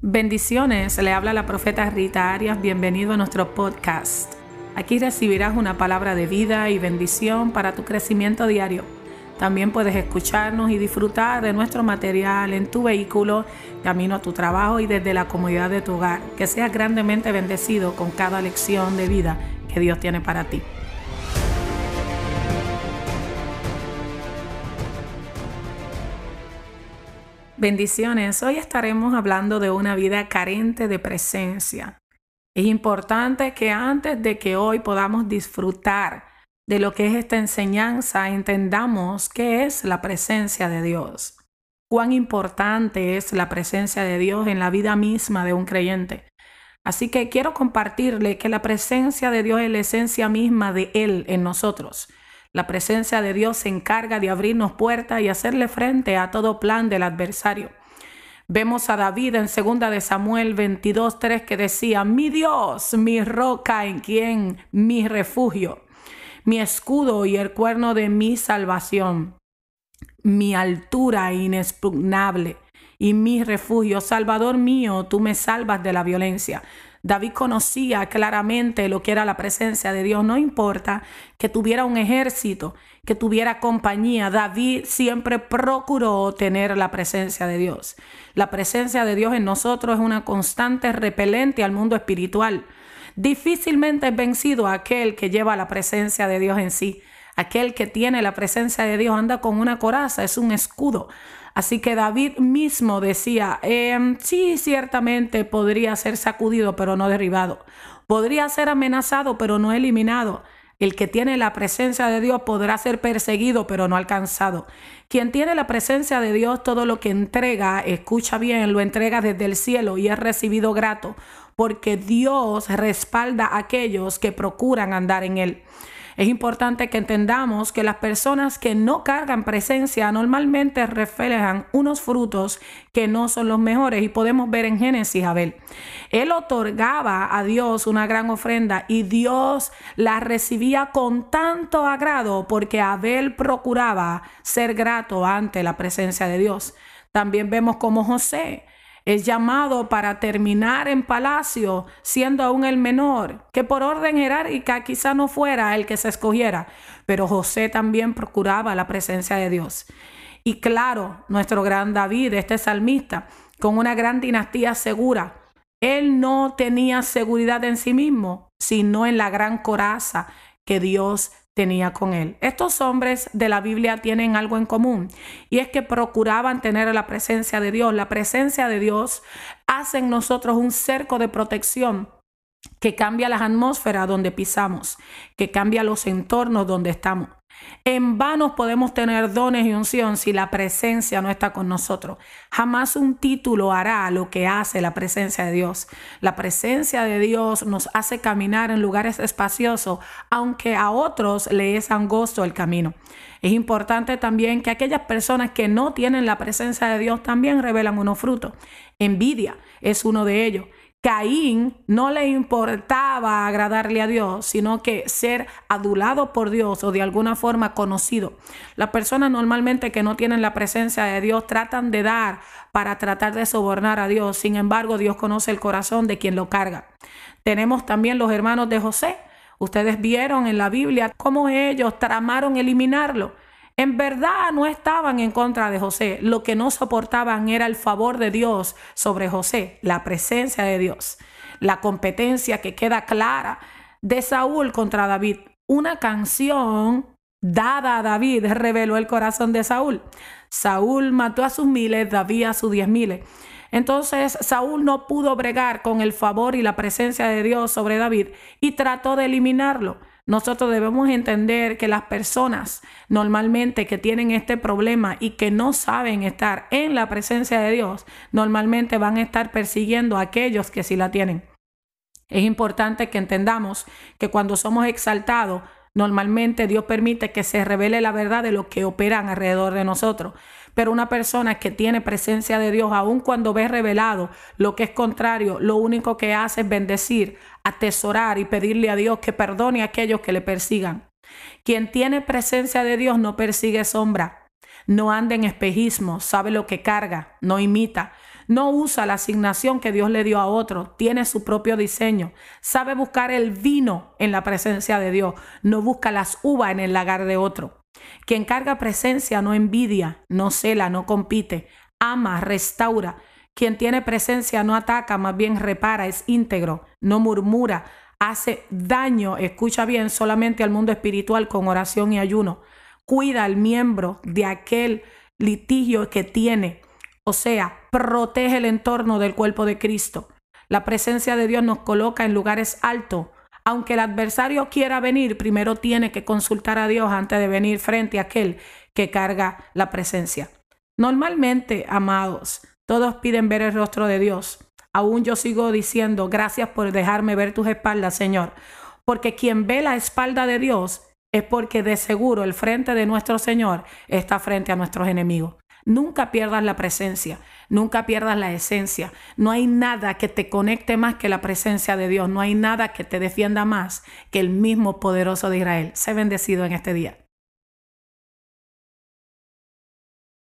Bendiciones, le habla la profeta Rita Arias, bienvenido a nuestro podcast. Aquí recibirás una palabra de vida y bendición para tu crecimiento diario. También puedes escucharnos y disfrutar de nuestro material en tu vehículo, camino a tu trabajo y desde la comodidad de tu hogar. Que seas grandemente bendecido con cada lección de vida que Dios tiene para ti. Bendiciones, hoy estaremos hablando de una vida carente de presencia. Es importante que antes de que hoy podamos disfrutar de lo que es esta enseñanza, entendamos qué es la presencia de Dios. Cuán importante es la presencia de Dios en la vida misma de un creyente. Así que quiero compartirle que la presencia de Dios es la esencia misma de Él en nosotros. La presencia de Dios se encarga de abrirnos puertas y hacerle frente a todo plan del adversario. Vemos a David en 2 de Samuel 22:3 que decía, "Mi Dios, mi roca en quien mi refugio, mi escudo y el cuerno de mi salvación, mi altura inexpugnable y mi refugio, Salvador mío, tú me salvas de la violencia." David conocía claramente lo que era la presencia de Dios. No importa que tuviera un ejército, que tuviera compañía. David siempre procuró tener la presencia de Dios. La presencia de Dios en nosotros es una constante repelente al mundo espiritual. Difícilmente es vencido aquel que lleva la presencia de Dios en sí. Aquel que tiene la presencia de Dios anda con una coraza, es un escudo. Así que David mismo decía, em, sí, ciertamente podría ser sacudido, pero no derribado. Podría ser amenazado, pero no eliminado. El que tiene la presencia de Dios podrá ser perseguido, pero no alcanzado. Quien tiene la presencia de Dios, todo lo que entrega, escucha bien, lo entrega desde el cielo y es recibido grato, porque Dios respalda a aquellos que procuran andar en él. Es importante que entendamos que las personas que no cargan presencia normalmente reflejan unos frutos que no son los mejores y podemos ver en Génesis Abel. Él otorgaba a Dios una gran ofrenda y Dios la recibía con tanto agrado porque Abel procuraba ser grato ante la presencia de Dios. También vemos como José es llamado para terminar en palacio, siendo aún el menor, que por orden jerárquica quizá no fuera el que se escogiera, pero José también procuraba la presencia de Dios. Y claro, nuestro gran David, este salmista, con una gran dinastía segura, él no tenía seguridad en sí mismo, sino en la gran coraza que Dios tenía con él. Estos hombres de la Biblia tienen algo en común y es que procuraban tener la presencia de Dios. La presencia de Dios hace en nosotros un cerco de protección que cambia las atmósferas donde pisamos, que cambia los entornos donde estamos. En vano podemos tener dones y unción si la presencia no está con nosotros. Jamás un título hará lo que hace la presencia de Dios. La presencia de Dios nos hace caminar en lugares espaciosos, aunque a otros le es angosto el camino. Es importante también que aquellas personas que no tienen la presencia de Dios también revelan unos frutos. Envidia es uno de ellos. Caín no le importaba agradarle a Dios, sino que ser adulado por Dios o de alguna forma conocido. Las personas normalmente que no tienen la presencia de Dios tratan de dar para tratar de sobornar a Dios. Sin embargo, Dios conoce el corazón de quien lo carga. Tenemos también los hermanos de José. Ustedes vieron en la Biblia cómo ellos tramaron eliminarlo. En verdad no estaban en contra de José. Lo que no soportaban era el favor de Dios sobre José, la presencia de Dios, la competencia que queda clara de Saúl contra David. Una canción dada a David reveló el corazón de Saúl. Saúl mató a sus miles, David a sus diez miles. Entonces Saúl no pudo bregar con el favor y la presencia de Dios sobre David y trató de eliminarlo. Nosotros debemos entender que las personas normalmente que tienen este problema y que no saben estar en la presencia de Dios, normalmente van a estar persiguiendo a aquellos que sí la tienen. Es importante que entendamos que cuando somos exaltados, normalmente Dios permite que se revele la verdad de lo que operan alrededor de nosotros. Pero una persona que tiene presencia de Dios, aun cuando ve revelado lo que es contrario, lo único que hace es bendecir, atesorar y pedirle a Dios que perdone a aquellos que le persigan. Quien tiene presencia de Dios no persigue sombra, no anda en espejismo, sabe lo que carga, no imita, No usa la asignación que Dios le dio a otro, tiene su propio diseño. Sabe buscar el vino en la presencia de Dios, no busca las uvas en el lagar de otro. Quien carga presencia no envidia, no cela, no compite, ama, restaura. Quien tiene presencia no ataca, más bien repara, es íntegro, no murmura, hace daño, escucha bien, solamente al mundo espiritual con oración y ayuno. Cuida al miembro de aquel litigio que tiene, o sea, protege el entorno del cuerpo de Cristo. La presencia de Dios nos coloca en lugares altos. Aunque el adversario quiera venir, primero tiene que consultar a Dios antes de venir frente a aquel que carga la presencia. Normalmente, amados, todos piden ver el rostro de Dios. Aún yo sigo diciendo, gracias por dejarme ver tus espaldas, Señor. Porque quien ve la espalda de Dios es porque de seguro el frente de nuestro Señor está frente a nuestros enemigos. Nunca pierdas la presencia, nunca pierdas la esencia. No hay nada que te conecte más que la presencia de Dios. No hay nada que te defienda más que el mismo poderoso de Israel. Sé bendecido en este día.